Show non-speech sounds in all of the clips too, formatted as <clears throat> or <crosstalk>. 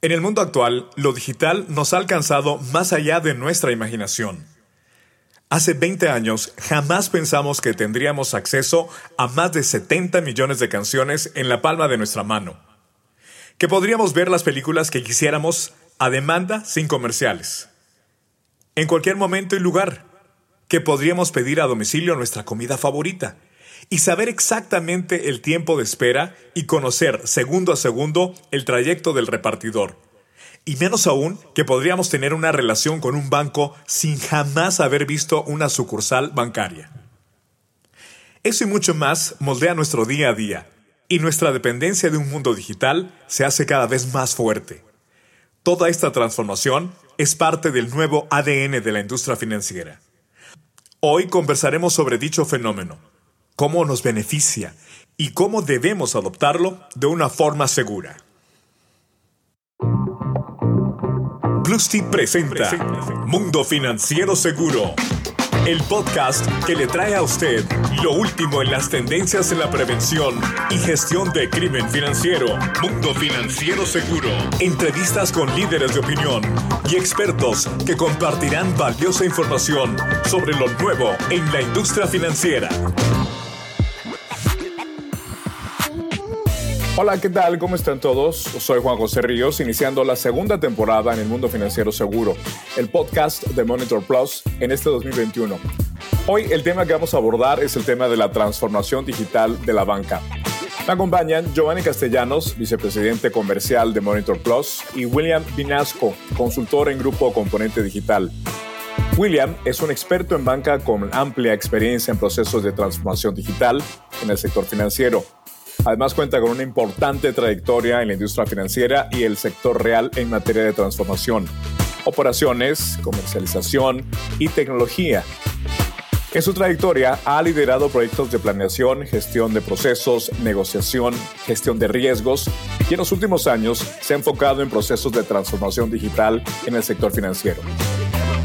En el mundo actual, lo digital nos ha alcanzado más allá de nuestra imaginación. Hace 20 años jamás pensamos que tendríamos acceso a más de 70 millones de canciones en la palma de nuestra mano. Que podríamos ver las películas que quisiéramos a demanda sin comerciales. En cualquier momento y lugar. Que podríamos pedir a domicilio nuestra comida favorita y saber exactamente el tiempo de espera y conocer segundo a segundo el trayecto del repartidor. Y menos aún que podríamos tener una relación con un banco sin jamás haber visto una sucursal bancaria. Eso y mucho más moldea nuestro día a día, y nuestra dependencia de un mundo digital se hace cada vez más fuerte. Toda esta transformación es parte del nuevo ADN de la industria financiera. Hoy conversaremos sobre dicho fenómeno, cómo nos beneficia y cómo debemos adoptarlo de una forma segura. Plusty presenta Mundo Financiero Seguro, el podcast que le trae a usted lo último en las tendencias en la prevención y gestión de crimen financiero. Mundo Financiero Seguro. Entrevistas con líderes de opinión y expertos que compartirán valiosa información sobre lo nuevo en la industria financiera. Hola, ¿qué tal? ¿Cómo están todos? Soy Juan José Ríos, iniciando la segunda temporada en el mundo financiero seguro, el podcast de Monitor Plus en este 2021. Hoy el tema que vamos a abordar es el tema de la transformación digital de la banca. Me acompañan Giovanni Castellanos, vicepresidente comercial de Monitor Plus, y William Vinasco, consultor en Grupo Componente Digital. William es un experto en banca con amplia experiencia en procesos de transformación digital en el sector financiero Además cuenta con una importante trayectoria en la industria financiera y el sector real en materia de transformación, operaciones, comercialización y tecnología. En su trayectoria ha liderado proyectos de planeación, gestión de procesos, negociación, gestión de riesgos y en los últimos años se ha enfocado en procesos de transformación digital en el sector financiero.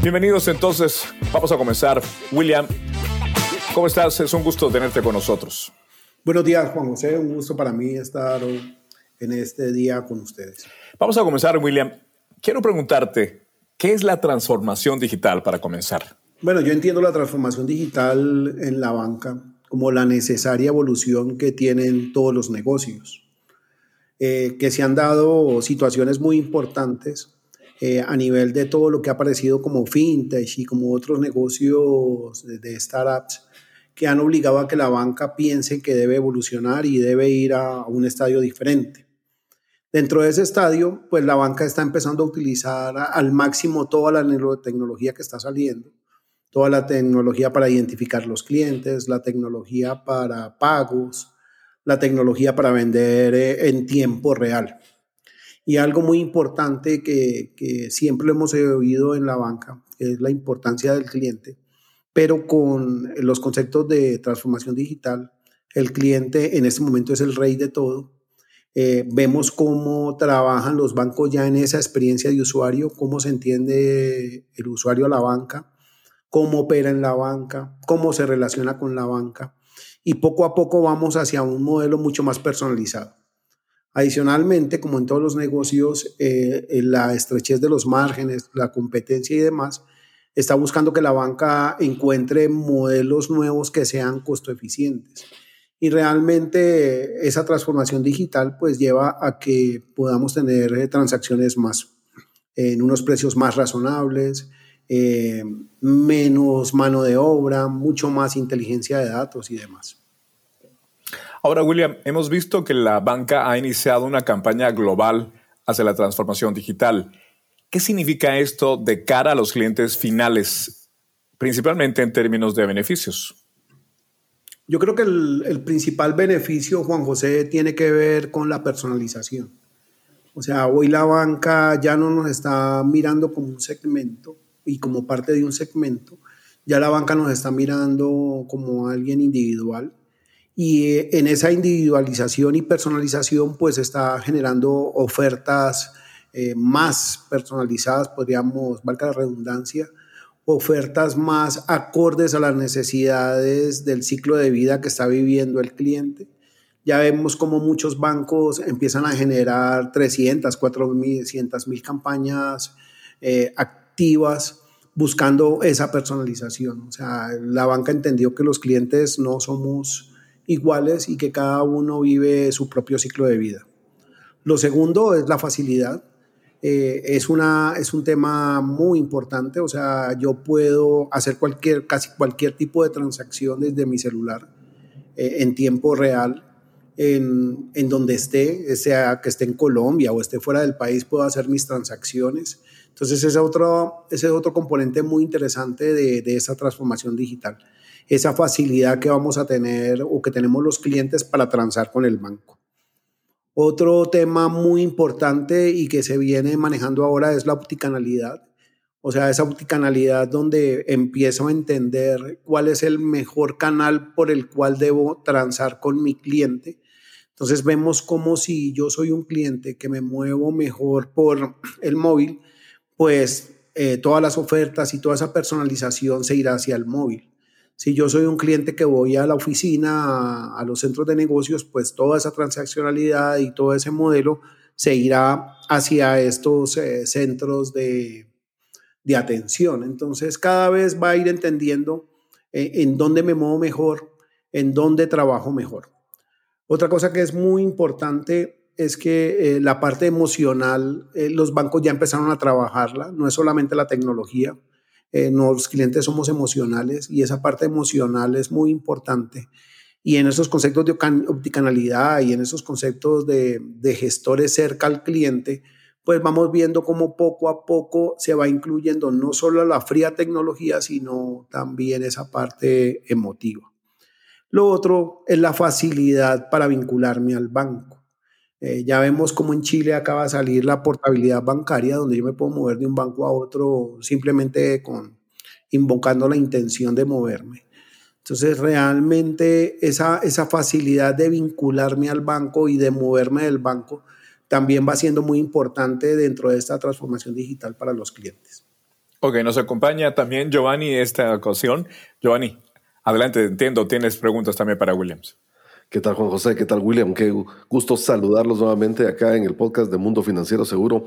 Bienvenidos entonces, vamos a comenzar. William, ¿cómo estás? Es un gusto tenerte con nosotros. Buenos días, Juan José. Un gusto para mí estar en este día con ustedes. Vamos a comenzar, William. Quiero preguntarte, ¿qué es la transformación digital para comenzar? Bueno, yo entiendo la transformación digital en la banca como la necesaria evolución que tienen todos los negocios, eh, que se han dado situaciones muy importantes eh, a nivel de todo lo que ha aparecido como fintech y como otros negocios de, de startups que han obligado a que la banca piense que debe evolucionar y debe ir a un estadio diferente. Dentro de ese estadio, pues la banca está empezando a utilizar al máximo toda la tecnología que está saliendo, toda la tecnología para identificar los clientes, la tecnología para pagos, la tecnología para vender eh, en tiempo real. Y algo muy importante que, que siempre hemos oído en la banca es la importancia del cliente pero con los conceptos de transformación digital, el cliente en este momento es el rey de todo. Eh, vemos cómo trabajan los bancos ya en esa experiencia de usuario, cómo se entiende el usuario a la banca, cómo opera en la banca, cómo se relaciona con la banca. Y poco a poco vamos hacia un modelo mucho más personalizado. Adicionalmente, como en todos los negocios, eh, la estrechez de los márgenes, la competencia y demás, está buscando que la banca encuentre modelos nuevos que sean costo eficientes. Y realmente esa transformación digital pues lleva a que podamos tener eh, transacciones más en unos precios más razonables, eh, menos mano de obra, mucho más inteligencia de datos y demás. Ahora, William, hemos visto que la banca ha iniciado una campaña global hacia la transformación digital. ¿Qué significa esto de cara a los clientes finales, principalmente en términos de beneficios? Yo creo que el, principal beneficio, Juan José, tiene que ver con la personalización. O sea, hoy la banca ya no nos está mirando como un segmento y como parte de un segmento, ya la banca nos está mirando como alguien individual y eh, en esa individualización y personalización pues está generando ofertas eh, más personalizadas, podríamos, valga la redundancia, ofertas más acordes a las necesidades del ciclo de vida que está viviendo el cliente. Ya vemos como muchos bancos empiezan a generar 300, 400 mil campañas eh, activas buscando esa personalización. O sea, la banca entendió que los clientes no somos iguales y que cada uno vive su propio ciclo de vida. Lo segundo es la facilidad. Eh, es, una, es un tema muy importante, o sea, yo puedo hacer cualquier, casi cualquier tipo de transacción desde mi celular eh, en tiempo real, en, en, donde esté, sea que esté en Colombia o esté fuera del país, puedo hacer mis transacciones. Entonces, ese es otro, ese es otro componente muy interesante de, de esa transformación digital, esa facilidad que vamos a tener o que tenemos los clientes para transar con el banco. Otro tema muy importante y que se viene manejando ahora es la opticanalidad. O sea, esa opticanalidad donde empiezo a entender cuál es el mejor canal por el cual debo transar con mi cliente. Entonces vemos como si yo soy un cliente que me muevo mejor por <clears throat> el móvil, pues eh, todas las ofertas y toda esa personalización se irá hacia el móvil. Si yo soy un cliente que voy a la oficina, a, los centros de negocios, pues toda esa transaccionalidad y todo ese modelo se irá hacia estos eh, centros de, atención. Entonces, cada vez va a ir entendiendo eh, en dónde me muevo mejor, en dónde trabajo mejor. Otra cosa que es muy importante es que eh, la parte emocional, los bancos ya empezaron a trabajarla, no es solamente la tecnología, eh, los clientes somos emocionales y esa parte emocional es muy importante. Y en esos conceptos de opticanalidad y en esos conceptos de, de gestores cerca al cliente, pues vamos viendo cómo poco a poco se va incluyendo no solo la fría tecnología, sino también esa parte emotiva. Lo otro es la facilidad para vincularme al banco. Eh, ya vemos cómo en Chile acaba de salir la portabilidad bancaria, donde yo me puedo mover de un banco a otro simplemente con invocando la intención de moverme. Entonces, realmente esa, esa facilidad de vincularme al banco y de moverme del banco también va siendo muy importante dentro de esta transformación digital para los clientes. Ok, nos acompaña también Giovanni esta ocasión. Giovanni, adelante, entiendo, tienes preguntas también para Williams. ¿Qué tal Juan José? ¿Qué tal William? Qué gusto saludarlos nuevamente acá en el podcast de Mundo Financiero Seguro.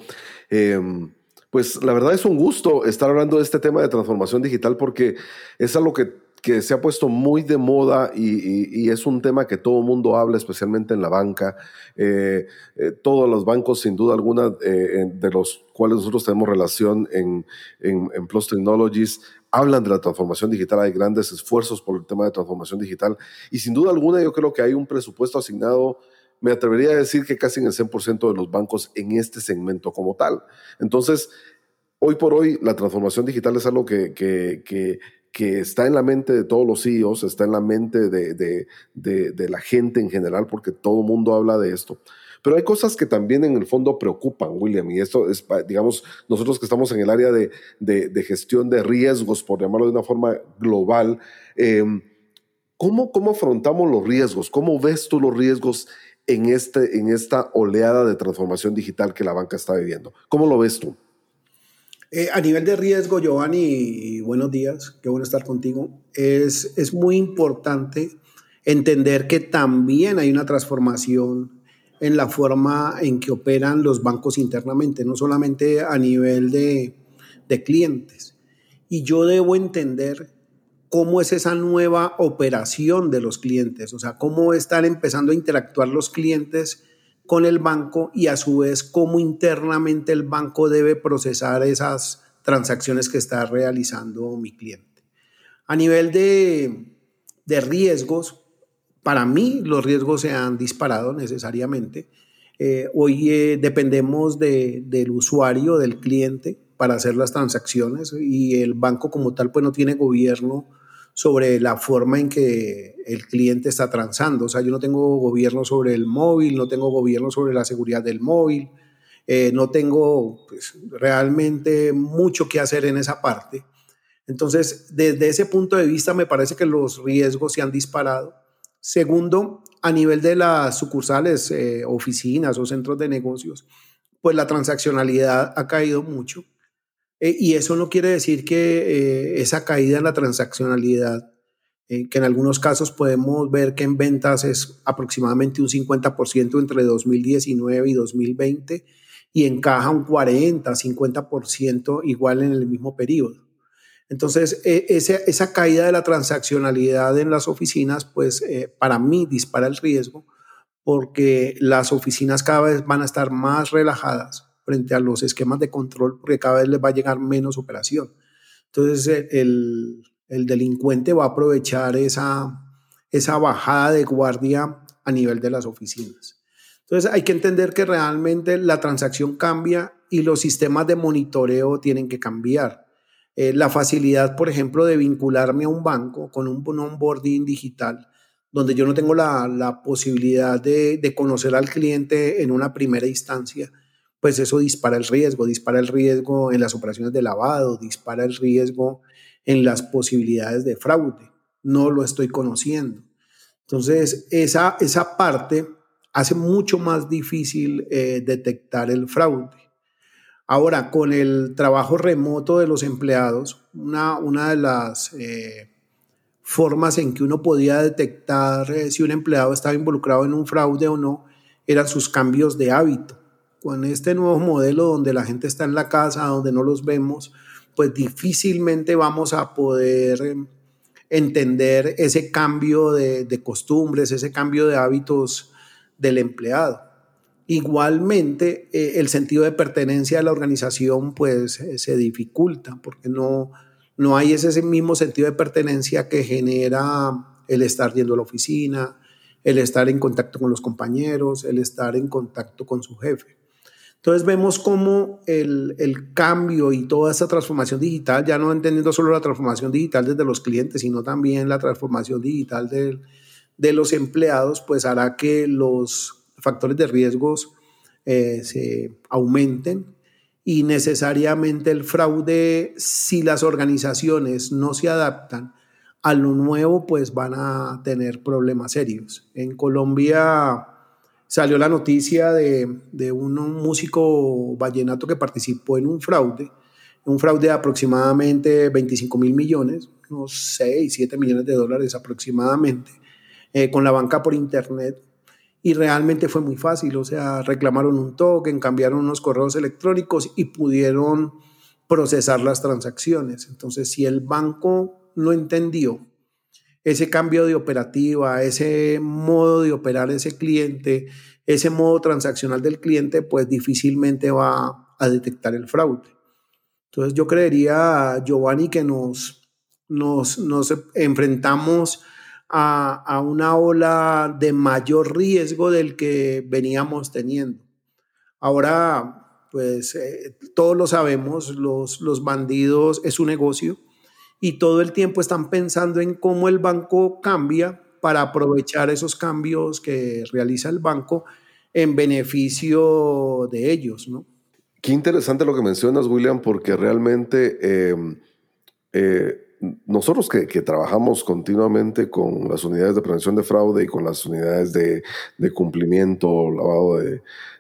Em, pues la verdad es un gusto estar hablando de este tema de transformación digital porque es algo que, que se ha puesto muy de moda y, es un tema que todo el mundo habla, especialmente en la banca. Eh, eh, todos los bancos, sin duda alguna, eh, de los cuales nosotros tenemos relación en, en, en Plus Technologies, hablan de la transformación digital, hay grandes esfuerzos por el tema de transformación digital y sin duda alguna yo creo que hay un presupuesto asignado, me atrevería a decir que casi en el 100% de los bancos en este segmento como tal. Entonces, hoy por hoy la transformación digital es algo que, que está en la mente de todos los CEOs, está en la mente de, de, de, la gente en general, porque todo el mundo habla de esto. Pero hay cosas que también en el fondo preocupan, William, y esto es, digamos, nosotros que estamos en el área de, de, gestión de riesgos, por llamarlo de una forma global, em, ¿cómo, ¿cómo afrontamos los riesgos? ¿Cómo ves tú los riesgos en, este, en esta oleada de transformación digital que la banca está viviendo? ¿Cómo lo ves tú? Eh, a nivel de riesgo, Giovanni, buenos días, qué bueno estar contigo. Es, es muy importante entender que también hay una transformación en la forma en que operan los bancos internamente, no solamente a nivel de, clientes. Y yo debo entender cómo es esa nueva operación de los clientes, o sea, cómo están empezando a interactuar los clientes con el banco y a su vez cómo internamente el banco debe procesar esas transacciones que está realizando mi cliente. A nivel de, de riesgos, para mí los riesgos se han disparado necesariamente. Eh, hoy eh, dependemos del usuario, del cliente, para hacer las transacciones y el banco como tal pues no tiene gobierno sobre la forma en que el cliente está transando. O sea, yo no tengo gobierno sobre el móvil, no tengo gobierno sobre la seguridad del móvil, eh, no tengo pues, realmente mucho que hacer en esa parte. Entonces, desde ese punto de vista me parece que los riesgos se han disparado Segundo, a nivel de las sucursales, eh, oficinas o centros de negocios, pues la transaccionalidad ha caído mucho. Eh, y eso no quiere decir que eh, esa caída en la transaccionalidad eh, que en algunos casos podemos ver que en ventas es aproximadamente un 50% entre 2019 y 2020 y encaja un 40, 50% igual en el mismo periodo. Entonces, e, esa caída de la transaccionalidad en las oficinas, pues eh, para mí dispara el riesgo porque las oficinas cada vez van a estar más relajadas frente a los esquemas de control porque cada vez les va a llegar menos operación. Entonces, el, el delincuente va a aprovechar esa, esa bajada de guardia a nivel de las oficinas. Entonces, hay que entender que realmente la transacción cambia y los sistemas de monitoreo tienen que cambiar. Eh, la facilidad, por ejemplo, de vincularme a un banco con un, onboarding digital, donde yo no tengo la, posibilidad de, conocer al cliente en una primera instancia, pues eso dispara el riesgo, dispara el riesgo en las operaciones de lavado, dispara el riesgo en las posibilidades de fraude. No lo estoy conociendo. Entonces, esa, esa parte hace mucho más difícil eh, detectar el fraude. Ahora, con el trabajo remoto de los empleados, una, una de las eh, formas en que uno podía detectar eh, si un empleado estaba involucrado en un fraude o no eran sus cambios de hábito. Con este nuevo modelo donde la gente está en la casa, donde no los vemos, pues difícilmente vamos a poder eh, entender ese cambio de, de costumbres, ese cambio de hábitos del empleado. Igualmente, eh, el sentido de pertenencia a la organización pues eh, se dificulta porque no, no hay ese mismo sentido de pertenencia que genera el estar yendo a la oficina, el estar en contacto con los compañeros, el estar en contacto con su jefe. Entonces vemos cómo el, el, cambio y toda esa transformación digital, ya no entendiendo solo la transformación digital desde los clientes, sino también la transformación digital de, de los empleados, pues hará que los factores de riesgos eh, se aumenten y necesariamente el fraude, si las organizaciones no se adaptan a lo nuevo, pues van a tener problemas serios. En Colombia salió la noticia de, de un músico vallenato que participó en un fraude, un fraude de aproximadamente 25 mil millones, unos 6, 7 millones de dólares aproximadamente, eh, con la banca por internet y realmente fue muy fácil, o sea, reclamaron un token, cambiaron unos correos electrónicos y pudieron procesar las transacciones. Entonces, si el banco no entendió ese cambio de operativa, ese modo de operar ese cliente, ese modo transaccional del cliente, pues difícilmente va a detectar el fraude. Entonces yo creería, Giovanni, que nos, nos, nos enfrentamos a, una ola de mayor riesgo del que veníamos teniendo. Ahora, pues eh, todos lo sabemos, los, los bandidos es un negocio y todo el tiempo están pensando en cómo el banco cambia para aprovechar esos cambios que realiza el banco en beneficio de ellos, ¿no? Qué interesante lo que mencionas, William, porque realmente eh, eh, nosotros que, trabajamos continuamente con las unidades de prevención de fraude y con las unidades de, cumplimiento, lavado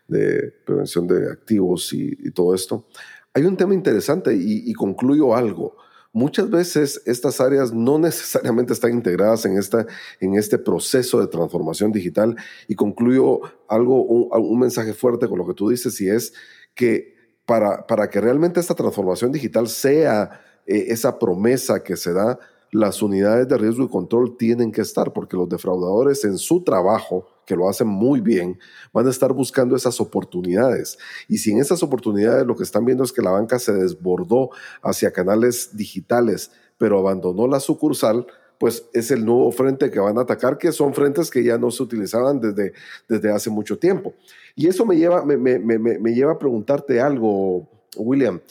de, prevención de activos y, todo esto, hay un tema interesante y, concluyo algo. Muchas veces estas áreas no necesariamente están integradas en, esta, en este proceso de transformación digital. Y concluyo algo, un, mensaje fuerte con lo que tú dices y es que para, para que realmente esta transformación digital sea eh, esa promesa que se da, las unidades de riesgo y control tienen que estar, porque los defraudadores en su trabajo, que lo hacen muy bien, van a estar buscando esas oportunidades. Y si en esas oportunidades lo que están viendo es que la banca se desbordó hacia canales digitales, pero abandonó la sucursal, pues es el nuevo frente que van a atacar, que son frentes que ya no se utilizaban desde, desde hace mucho tiempo. Y eso me lleva, me, me, me, me lleva a preguntarte algo, William.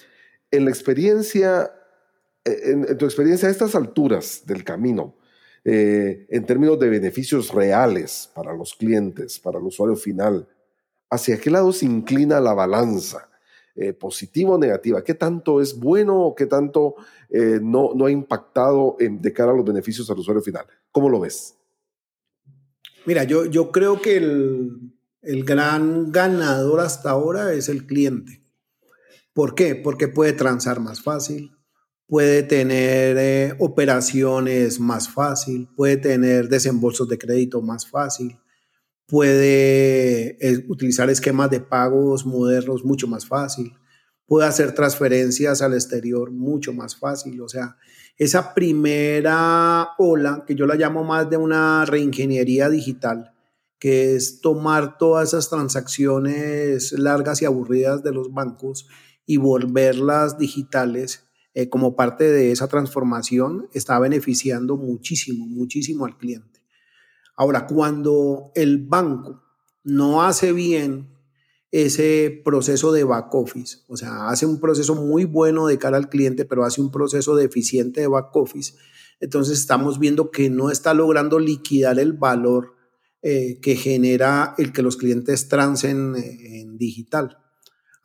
En la experiencia en, tu experiencia a estas alturas del camino, eh, en términos de beneficios reales para los clientes, para el usuario final, ¿hacia qué lado se inclina la balanza? Eh, ¿Positiva o negativa? ¿Qué tanto es bueno o qué tanto eh, no, ha impactado de cara a los beneficios al usuario final? ¿Cómo lo ves? Mira, yo, creo que el gran ganador hasta ahora es el cliente. ¿Por qué? Porque puede transar más fácil, puede tener eh, operaciones más fácil, puede tener desembolsos de crédito más fácil, puede eh, utilizar esquemas de pagos modernos mucho más fácil, puede hacer transferencias al exterior mucho más fácil. O sea, esa primera ola, que yo la llamo más de una reingeniería digital, que es tomar todas esas transacciones largas y aburridas de los bancos y volverlas digitales eh, como parte de esa transformación, está beneficiando muchísimo, muchísimo al cliente. Ahora, cuando el banco no hace bien ese proceso de back office, o sea, hace un proceso muy bueno de cara al cliente, pero hace un proceso deficiente de back office, entonces estamos viendo que no está logrando liquidar el valor eh, que genera el que los clientes transen eh, en digital.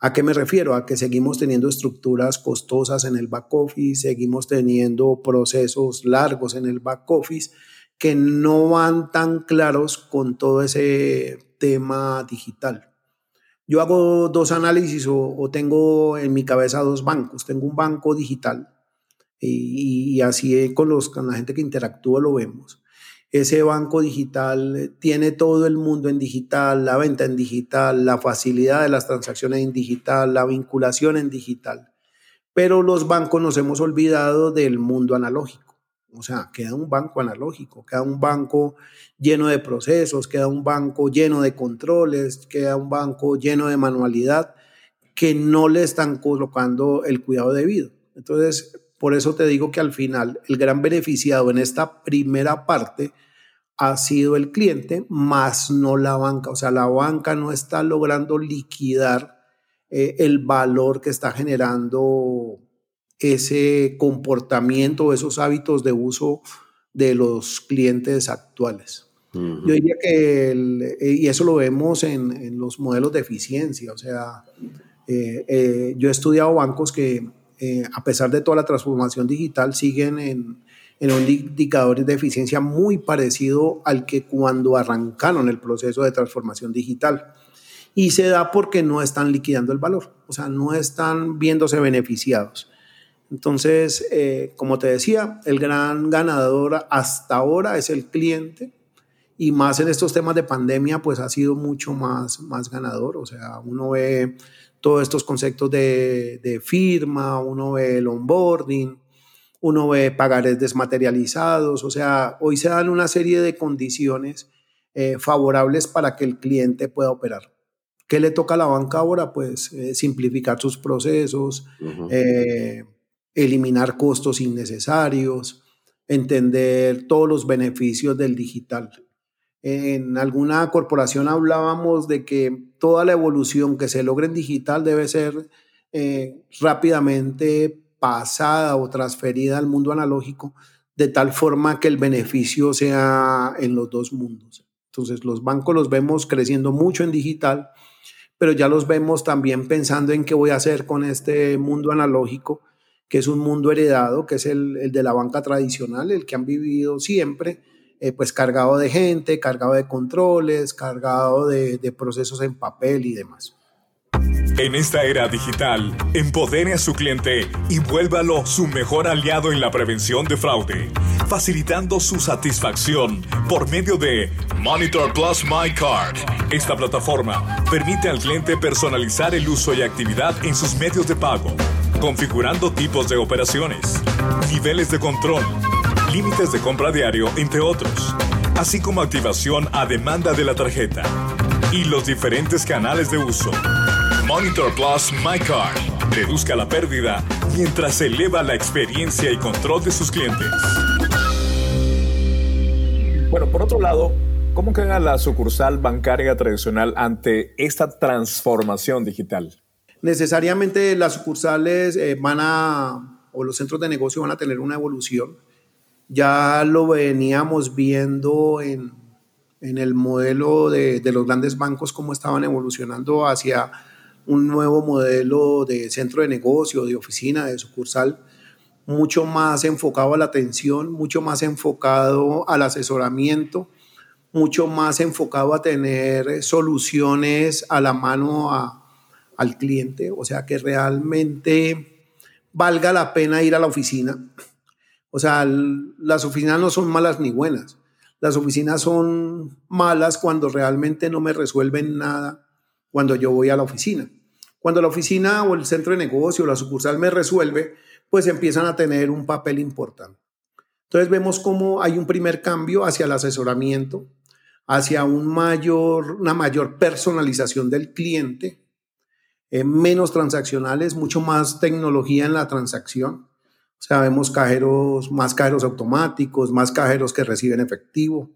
¿A qué me refiero? A que seguimos teniendo estructuras costosas en el back office, seguimos teniendo procesos largos en el back office que no van tan claros con todo ese tema digital. Yo hago dos análisis o, tengo en mi cabeza dos bancos. Tengo un banco digital y, así con, los, con la gente que interactúa lo vemos. Ese banco digital tiene todo el mundo en digital, la venta en digital, la facilidad de las transacciones en digital, la vinculación en digital. Pero los bancos nos hemos olvidado del mundo analógico. O sea, queda un banco analógico, queda un banco lleno de procesos, queda un banco lleno de controles, queda un banco lleno de manualidad que no le están colocando el cuidado debido. Entonces, por eso te digo que al final el gran beneficiado en esta primera parte ha sido el cliente, más no la banca. O sea, la banca no está logrando liquidar eh, el valor que está generando ese comportamiento, esos hábitos de uso de los clientes actuales. Yo diría que, eh, y eso lo vemos en, los modelos de eficiencia, o sea, eh, eh, yo he estudiado bancos que a pesar de toda la transformación digital siguen en, en un indicador de eficiencia muy parecido al que cuando arrancaron el proceso de transformación digital. Y se da porque no están liquidando el valor, o sea, no están viéndose beneficiados. Entonces, eh, como te decía, el gran ganador hasta ahora es el cliente y más en estos temas de pandemia, pues ha sido mucho más, más ganador. O sea, uno ve todos estos conceptos de, firma, uno ve el onboarding, uno ve pagares desmaterializados. O sea, hoy se dan una serie de condiciones eh, favorables para que el cliente pueda operar. ¿Qué le toca a la banca ahora? Pues eh, simplificar sus procesos, eliminar costos innecesarios, entender todos los beneficios del digital. En alguna corporación hablábamos de que toda la evolución que se logre en digital debe ser eh, rápidamente pasada o transferida al mundo analógico, de tal forma que el beneficio sea en los dos mundos. Entonces los bancos los vemos creciendo mucho en digital, pero ya los vemos también pensando en qué voy a hacer con este mundo analógico que es un mundo heredado, que es el, de la banca tradicional, el que han vivido siempre, eh, pues cargado de gente, cargado de controles, cargado de, de procesos en papel y demás. En esta era digital, empodere a su cliente y vuélvalo su mejor aliado en la prevención de fraude, facilitando su satisfacción por medio de Monitor Plus My Card. Esta plataforma permite al cliente personalizar el uso y actividad en sus medios de pago configurando tipos de operaciones, niveles de control, límites de compra diario, entre otros, así como activación a demanda de la tarjeta y los diferentes canales de uso. Monitor Plus MyCard reduzca la pérdida mientras eleva la experiencia y control de sus clientes. Bueno, por otro lado, ¿cómo queda la sucursal bancaria tradicional ante esta transformación digital? necesariamente las sucursales eh, van a, o los centros de negocio van a tener una evolución. Ya lo veníamos viendo en, el modelo de, los grandes bancos, cómo estaban evolucionando hacia un nuevo modelo de centro de negocio, de oficina, de sucursal, mucho más enfocado a la atención, mucho más enfocado al asesoramiento, mucho más enfocado a tener soluciones a la mano a, al cliente, o sea que realmente valga la pena ir a la oficina. O sea, las oficinas no son malas ni buenas. Las oficinas son malas cuando realmente no me resuelven nada cuando yo voy a la oficina. Cuando la oficina o el centro de negocio o la sucursal me resuelve, pues empiezan a tener un papel importante. Entonces vemos cómo hay un primer cambio hacia el asesoramiento, hacia un mayor, una mayor personalización del cliente, eh, menos transaccionales, mucho más tecnología en la transacción. O sea, vemos cajeros, más cajeros automáticos, más cajeros que reciben efectivo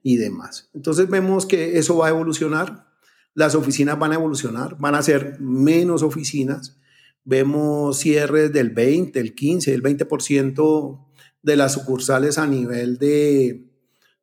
y demás. Entonces vemos que eso va a evolucionar, las oficinas van a evolucionar, van a ser menos oficinas. Vemos cierres del 20, el 15, el 20% de las sucursales a nivel de,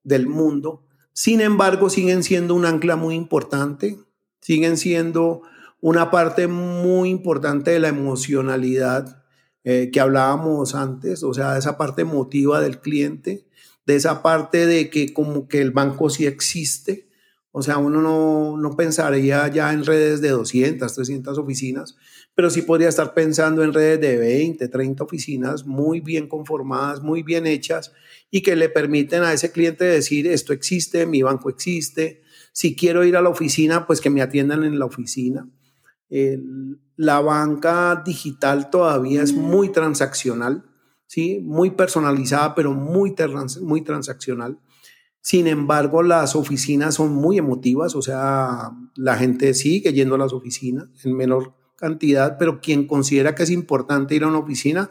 del mundo. Sin embargo, siguen siendo un ancla muy importante, siguen siendo una parte muy importante de la emocionalidad eh, que hablábamos antes, o sea, esa parte emotiva del cliente, de esa parte de que como que el banco sí existe, o sea, uno no, no pensaría ya en redes de 200, 300 oficinas, pero sí podría estar pensando en redes de 20, 30 oficinas muy bien conformadas, muy bien hechas y que le permiten a ese cliente decir, esto existe, mi banco existe, si quiero ir a la oficina, pues que me atiendan en la oficina la banca digital todavía es muy transaccional, ¿sí? muy personalizada, pero muy, muy transaccional. Sin embargo, las oficinas son muy emotivas, o sea, la gente sigue yendo a las oficinas en menor cantidad, pero quien considera que es importante ir a una oficina,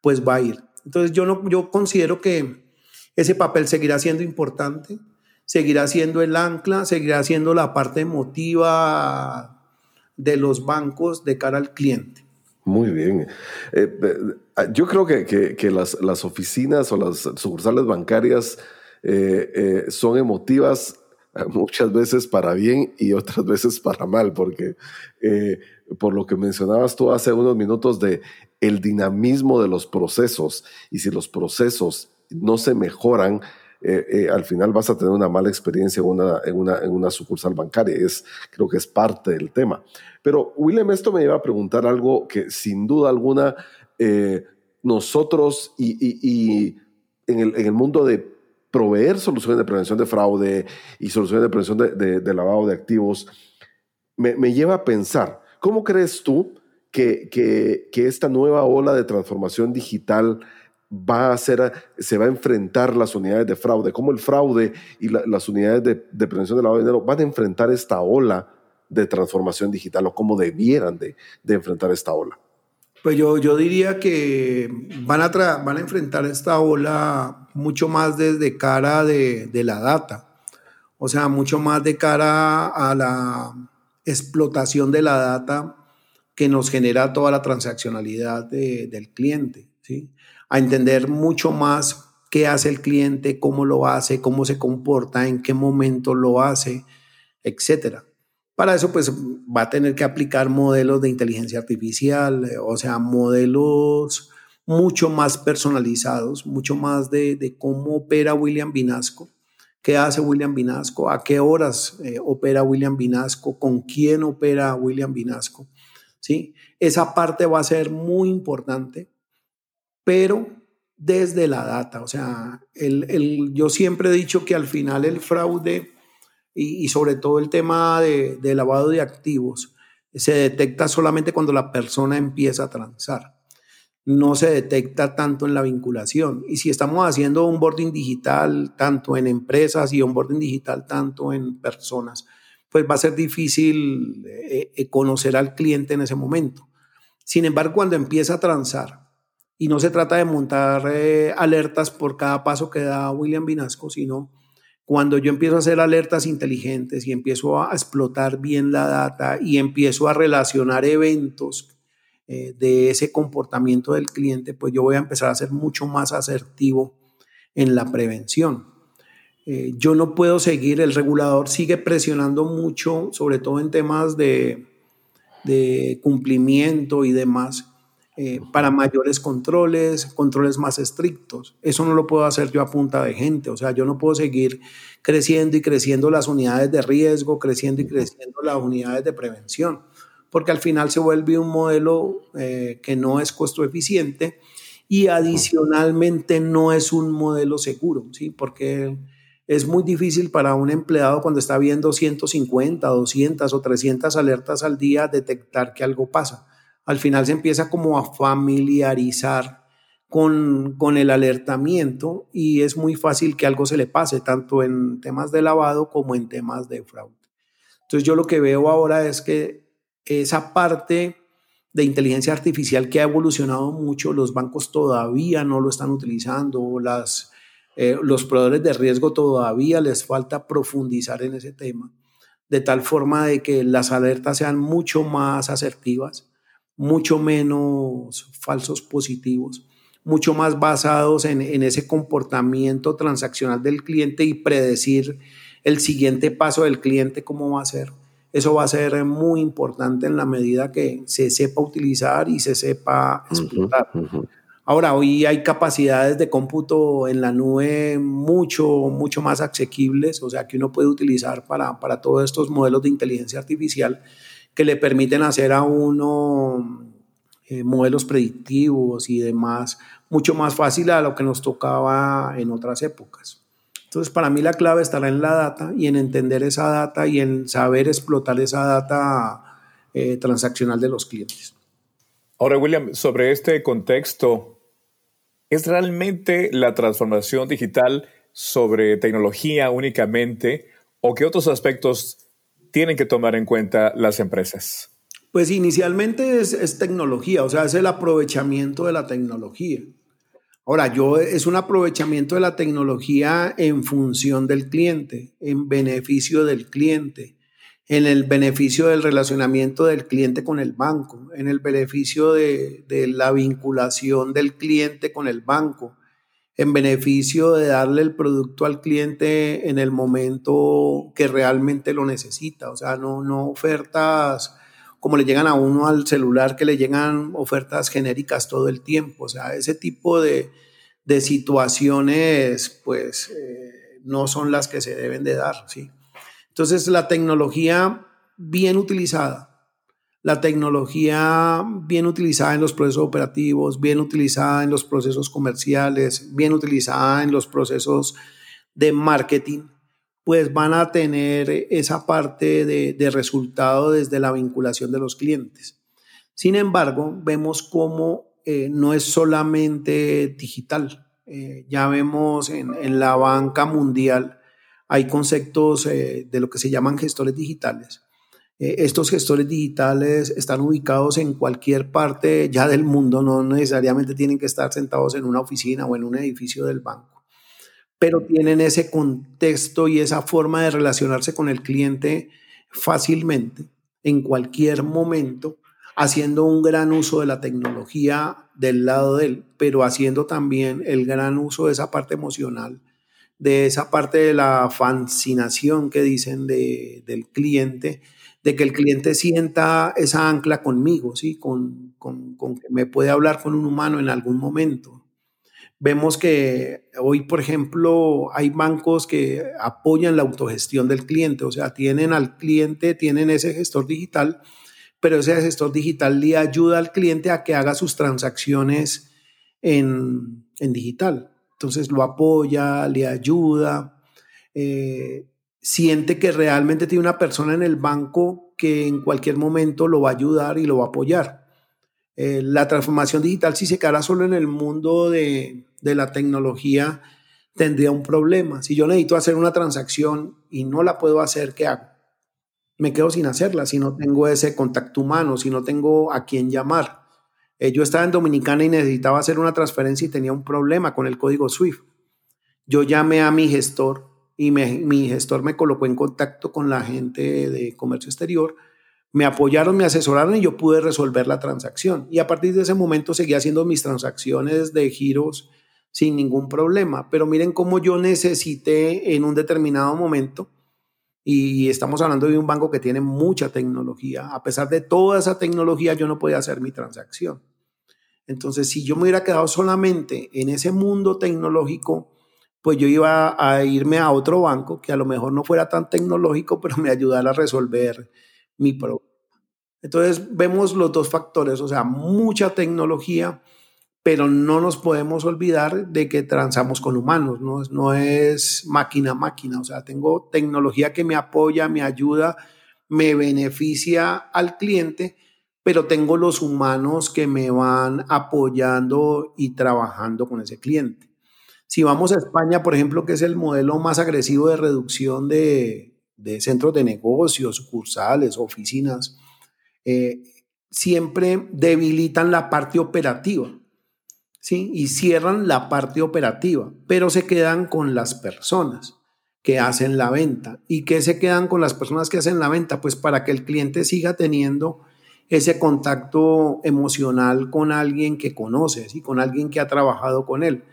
pues va a ir. Entonces yo, no, yo considero que ese papel seguirá siendo importante, seguirá siendo el ancla, seguirá siendo la parte emotiva de los bancos de cara al cliente. Muy bien. Eh, eh, yo creo que, las, oficinas o las sucursales bancarias eh, son emotivas muchas veces para bien y otras veces para mal, porque por lo que mencionabas tú hace unos minutos de el dinamismo de los procesos y si los procesos no se mejoran, eh, eh, al final vas a tener una mala experiencia en una, en una, en una sucursal bancaria. Es, creo que es parte del tema. Pero, William, esto me lleva a preguntar algo que sin duda alguna eh, nosotros y, y, en, el, en, el, mundo de proveer soluciones de prevención de fraude y soluciones de prevención de, de, lavado de activos, me, me, lleva a pensar, ¿cómo crees tú que, que, que esta nueva ola de transformación digital va a ser, se va a enfrentar las unidades de fraude, cómo el fraude y las unidades de, prevención del lavado de dinero van a enfrentar esta ola de transformación digital o cómo debieran de, enfrentar esta ola. Pues yo, yo diría que van a, van a enfrentar esta ola mucho más desde cara de, la data, o sea, mucho más de cara a la explotación de la data que nos genera toda la transaccionalidad del cliente, ¿sí? A entender mucho más qué hace el cliente, cómo lo hace, cómo se comporta, en qué momento lo hace, etcétera. Para eso, pues va a tener que aplicar modelos de inteligencia artificial, o sea, modelos mucho más personalizados, mucho más de, cómo opera William Vinasco, qué hace William Vinasco, a qué horas eh, opera William Vinasco, con quién opera William Vinasco. ¿sí? Esa parte va a ser muy importante pero desde la data. O sea, el, yo siempre he dicho que al final el fraude y, sobre todo el tema de, lavado de activos se detecta solamente cuando la persona empieza a transar. No se detecta tanto en la vinculación. Y si estamos haciendo onboarding digital tanto en empresas y onboarding digital tanto en personas, pues va a ser difícil eh, eh, conocer al cliente en ese momento. Sin embargo, cuando empieza a transar, y no se trata de montar eh, alertas por cada paso que da William Vinasco, sino cuando yo empiezo a hacer alertas inteligentes y empiezo a explotar bien la data y empiezo a relacionar eventos eh, de ese comportamiento del cliente, pues yo voy a empezar a ser mucho más asertivo en la prevención. Eh, yo no puedo seguir, el regulador sigue presionando mucho, sobre todo en temas de, de cumplimiento y demás, eh, para mayores controles, controles más estrictos. Eso no lo puedo hacer yo a punta de gente, o sea, yo no puedo seguir creciendo y creciendo las unidades de riesgo, creciendo y creciendo las unidades de prevención, porque al final se vuelve un modelo eh, que no es costo eficiente y adicionalmente no es un modelo seguro, ¿sí? porque es muy difícil para un empleado cuando está viendo 150, 200 o 300 alertas al día detectar que algo pasa. Al final se empieza como a familiarizar con, con el alertamiento y es muy fácil que algo se le pase, tanto en temas de lavado como en temas de fraude. Entonces yo lo que veo ahora es que esa parte de inteligencia artificial que ha evolucionado mucho, los bancos todavía no lo están utilizando, las, eh, los proveedores de riesgo todavía les falta profundizar en ese tema, de tal forma de que las alertas sean mucho más asertivas, mucho menos falsos positivos, mucho más basados en, en ese comportamiento transaccional del cliente y predecir el siguiente paso del cliente, cómo va a ser eso va a ser muy importante en la medida que se sepa utilizar y se sepa explotar. Ahora, hoy hay capacidades de cómputo en la nube mucho, mucho más asequibles, o sea, que uno puede utilizar para, para todos estos modelos de inteligencia artificial que le permiten hacer a uno eh, modelos predictivos y demás mucho más fácil a lo que nos tocaba en otras épocas. Entonces, para mí la clave estará en la data y en entender esa data y en saber explotar esa data eh, transaccional de los clientes. Ahora, William, sobre este contexto, ¿es realmente la transformación digital sobre tecnología únicamente o qué otros aspectos tienen que tomar en cuenta las empresas? Pues inicialmente es, tecnología, o sea, es el aprovechamiento de la tecnología. Ahora, yo es un aprovechamiento de la tecnología en función del cliente, en beneficio del cliente, en el beneficio del relacionamiento del cliente con el banco, en el beneficio de la vinculación del cliente con el banco, en beneficio de darle el producto al cliente en el momento que realmente lo necesita. O sea, no, no ofertas como le llegan a uno al celular, que le llegan ofertas genéricas todo el tiempo. O sea, ese tipo de, de situaciones, pues, eh, no son las que se deben de dar, ¿sí? Entonces, la tecnología bien utilizada, la tecnología bien utilizada en los procesos operativos, bien utilizada en los procesos comerciales, bien utilizada en los procesos de marketing, pues van a tener esa parte de, resultado desde la vinculación de los clientes. Sin embargo, vemos cómo eh, no es solamente digital. Eh, ya vemos en, la banca mundial, hay conceptos eh, de lo que se llaman gestores digitales. Estos gestores digitales están ubicados en cualquier parte ya del mundo, no necesariamente tienen que estar sentados en una oficina o en un edificio del banco pero tienen ese contexto y esa forma de relacionarse con el cliente fácilmente, en cualquier momento, haciendo un gran uso de la tecnología del lado de él, pero haciendo también el gran uso de esa parte emocional, de esa parte de la fascinación que dicen del cliente, de que el cliente sienta esa ancla conmigo, ¿sí? con, con que me puede hablar con un humano en algún momento Vemos que hoy, por ejemplo, hay bancos que apoyan la autogestión del cliente, o sea, tienen al cliente, tienen ese gestor digital, pero ese gestor digital le ayuda al cliente a que haga sus transacciones en, digital. Entonces lo apoya, le ayuda, eh, siente que realmente tiene una persona en el banco que en cualquier momento lo va a ayudar y lo va a apoyar. Eh, la transformación digital, si se quedara solo en el mundo de, de la tecnología, tendría un problema. Si yo necesito hacer una transacción y no la puedo hacer, ¿qué hago? Me quedo sin hacerla si no tengo ese contacto humano, si no tengo a quién llamar. Eh, yo estaba en Dominicana y necesitaba hacer una transferencia y tenía un problema con el código SWIFT. Yo llamé a mi gestor y mi gestor me colocó en contacto con la gente de comercio exterior me apoyaron, me asesoraron y yo pude resolver la transacción. Y a partir de ese momento seguí haciendo mis transacciones de giros sin ningún problema. Pero miren cómo yo necesité en un determinado momento, y estamos hablando de un banco que tiene mucha tecnología, a pesar de toda esa tecnología yo no podía hacer mi transacción. Entonces, si yo me hubiera quedado solamente en ese mundo tecnológico, pues yo iba a irme a otro banco que a lo mejor no fuera tan tecnológico, pero me ayudara a resolver mi problema. Entonces vemos los dos factores, o sea, mucha tecnología, pero no nos podemos olvidar de que transamos con humanos, no, no es máquina máquina, o sea, tengo tecnología que me apoya, me ayuda, me beneficia al cliente, pero tengo los humanos que me van apoyando y trabajando con ese cliente. Si vamos a España, por ejemplo, que es el modelo más agresivo de reducción de, centros de negocios, sucursales, oficinas, eh, siempre debilitan la parte operativa. ¿Sí? Y cierran la parte operativa, pero se quedan con las personas que hacen la venta. ¿Y qué se quedan con las personas que hacen la venta? Pues para que el cliente siga teniendo ese contacto emocional con alguien que conoces y con alguien que ha trabajado con él.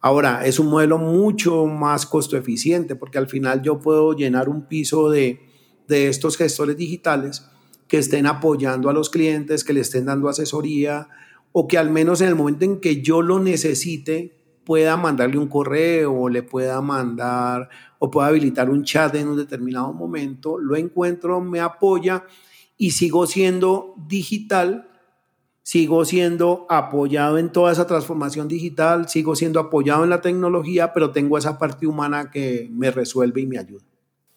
Ahora, es un modelo mucho más costo eficiente porque al final yo puedo llenar un piso de, de estos gestores digitales que estén apoyando a los clientes, que le estén dando asesoría o que al menos en el momento en que yo lo necesite pueda mandarle un correo o le pueda mandar o pueda habilitar un chat en un determinado momento, lo encuentro, me apoya y sigo siendo digital, sigo siendo apoyado en toda esa transformación digital, sigo siendo apoyado en la tecnología, pero tengo esa parte humana que me resuelve y me ayuda.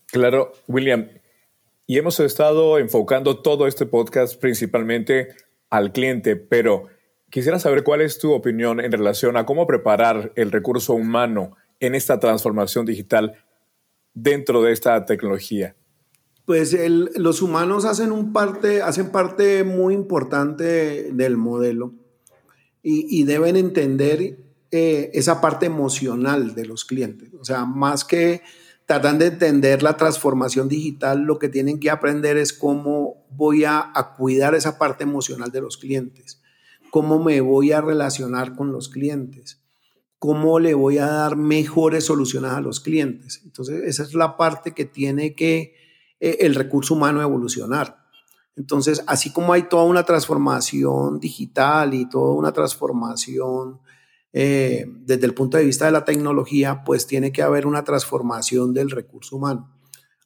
Claro, William. Y hemos estado enfocando todo este podcast principalmente al cliente, pero quisiera saber cuál es tu opinión en relación a cómo preparar el recurso humano en esta transformación digital dentro de esta tecnología pues los humanos hacen, un parte, hacen parte muy importante del modelo y, deben entender eh, esa parte emocional de los clientes. O sea, más que tratan de entender la transformación digital, lo que tienen que aprender es cómo voy a, a cuidar esa parte emocional de los clientes, cómo me voy a relacionar con los clientes cómo le voy a dar mejores soluciones a los clientes. Entonces, esa es la parte que tiene que el recurso humano evolucionar. Entonces, así como hay toda una transformación digital y toda una transformación eh, desde el punto de vista de la tecnología, pues tiene que haber una transformación del recurso humano.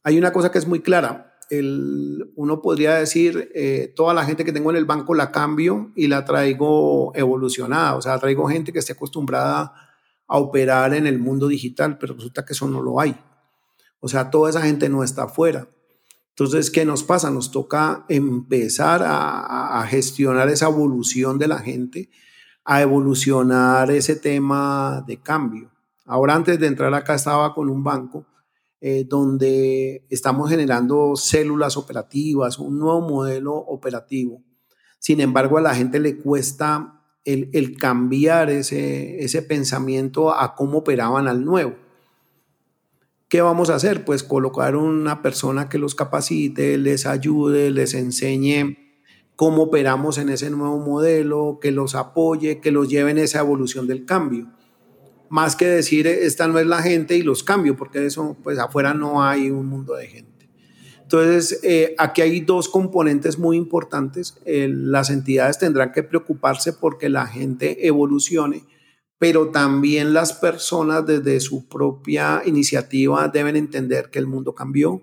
Hay una cosa que es muy clara. uno podría decir, eh, toda la gente que tengo en el banco la cambio y la traigo evolucionada, o sea, traigo gente que esté acostumbrada a operar en el mundo digital, pero resulta que eso no lo hay. O sea, toda esa gente no está afuera. Entonces, ¿qué nos pasa? Nos toca empezar a, gestionar esa evolución de la gente, a evolucionar ese tema de cambio. Ahora, antes de entrar acá, estaba con un banco eh, donde estamos generando células operativas, un nuevo modelo operativo. Sin embargo, a la gente le cuesta el, el cambiar ese, ese pensamiento a cómo operaban al nuevo. ¿Qué vamos a hacer? Pues colocar una persona que los capacite, les ayude, les enseñe cómo operamos en ese nuevo modelo, que los apoye, que los lleve en esa evolución del cambio. Más que decir, esta no es la gente y los cambio, porque eso, pues afuera no hay un mundo de gente. Entonces, eh, aquí hay dos componentes muy importantes. Eh, las entidades tendrán que preocuparse porque la gente evolucione pero también las personas desde su propia iniciativa deben entender que el mundo cambió,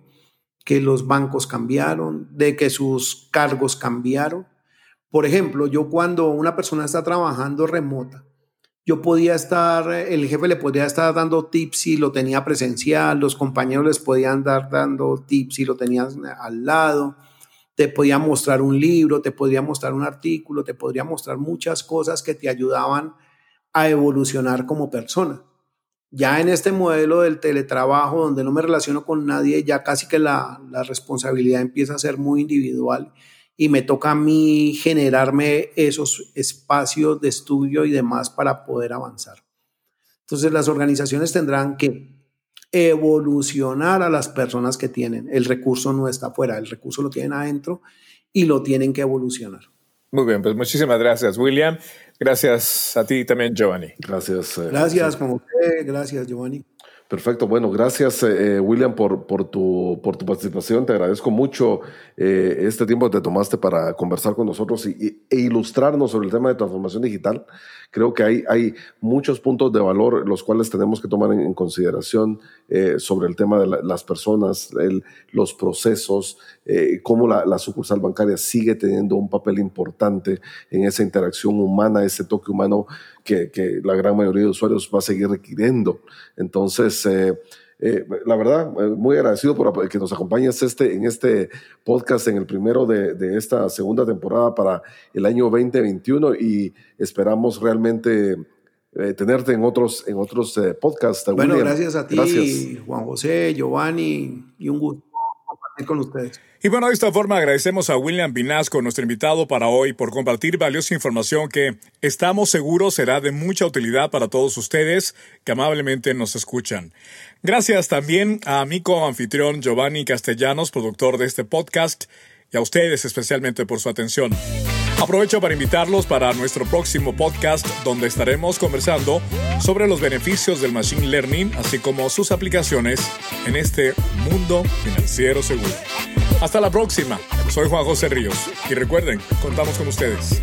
que los bancos cambiaron, de que sus cargos cambiaron. Por ejemplo, yo cuando una persona está trabajando remota, yo podía estar, el jefe le podía estar dando tips si lo tenía presencial, los compañeros les podían dar dando tips si lo tenían al lado, te podía mostrar un libro, te podía mostrar un artículo, te podría mostrar muchas cosas que te ayudaban a evolucionar como persona. Ya en este modelo del teletrabajo, donde no me relaciono con nadie, ya casi que la, responsabilidad empieza a ser muy individual y me toca a mí generarme esos espacios de estudio y demás para poder avanzar. Entonces las organizaciones tendrán que evolucionar a las personas que tienen. El recurso no está afuera, el recurso lo tienen adentro y lo tienen que evolucionar. Muy bien, pues muchísimas gracias, William. Gracias a ti también, Giovanni. Gracias. Eh, gracias, como usted. Gracias, Giovanni. Perfecto, bueno, gracias eh, eh, William por, por, tu, por tu participación, te agradezco mucho eh, este tiempo que te tomaste para conversar con nosotros y, e ilustrarnos sobre el tema de transformación digital. Creo que hay, muchos puntos de valor los cuales tenemos que tomar en, consideración sobre el tema de las personas, los procesos, cómo la, sucursal bancaria sigue teniendo un papel importante en esa interacción humana, ese toque humano que, que la gran mayoría de usuarios va a seguir requiriendo. Entonces, eh, eh, la verdad, eh, muy agradecido por que nos acompañes este, en este podcast, en el primero de, esta segunda temporada para el año 2021 y esperamos realmente tenerte en otros, en otros podcasts. Bueno, gracias a ti, Juan José, Giovanni, y un gusto con ustedes. Y bueno, de esta forma agradecemos a William Vinasco, nuestro invitado para hoy, por compartir valiosa información que estamos seguros será de mucha utilidad para todos ustedes que amablemente nos escuchan. Gracias también a mi co-anfitrión Giovanni Castellanos, productor de este podcast, y a ustedes especialmente por su atención. Aprovecho para invitarlos para nuestro próximo podcast donde estaremos conversando sobre los beneficios del Machine Learning, así como sus aplicaciones en este mundo financiero seguro. Hasta la próxima. Soy Juan José Ríos y recuerden, contamos con ustedes.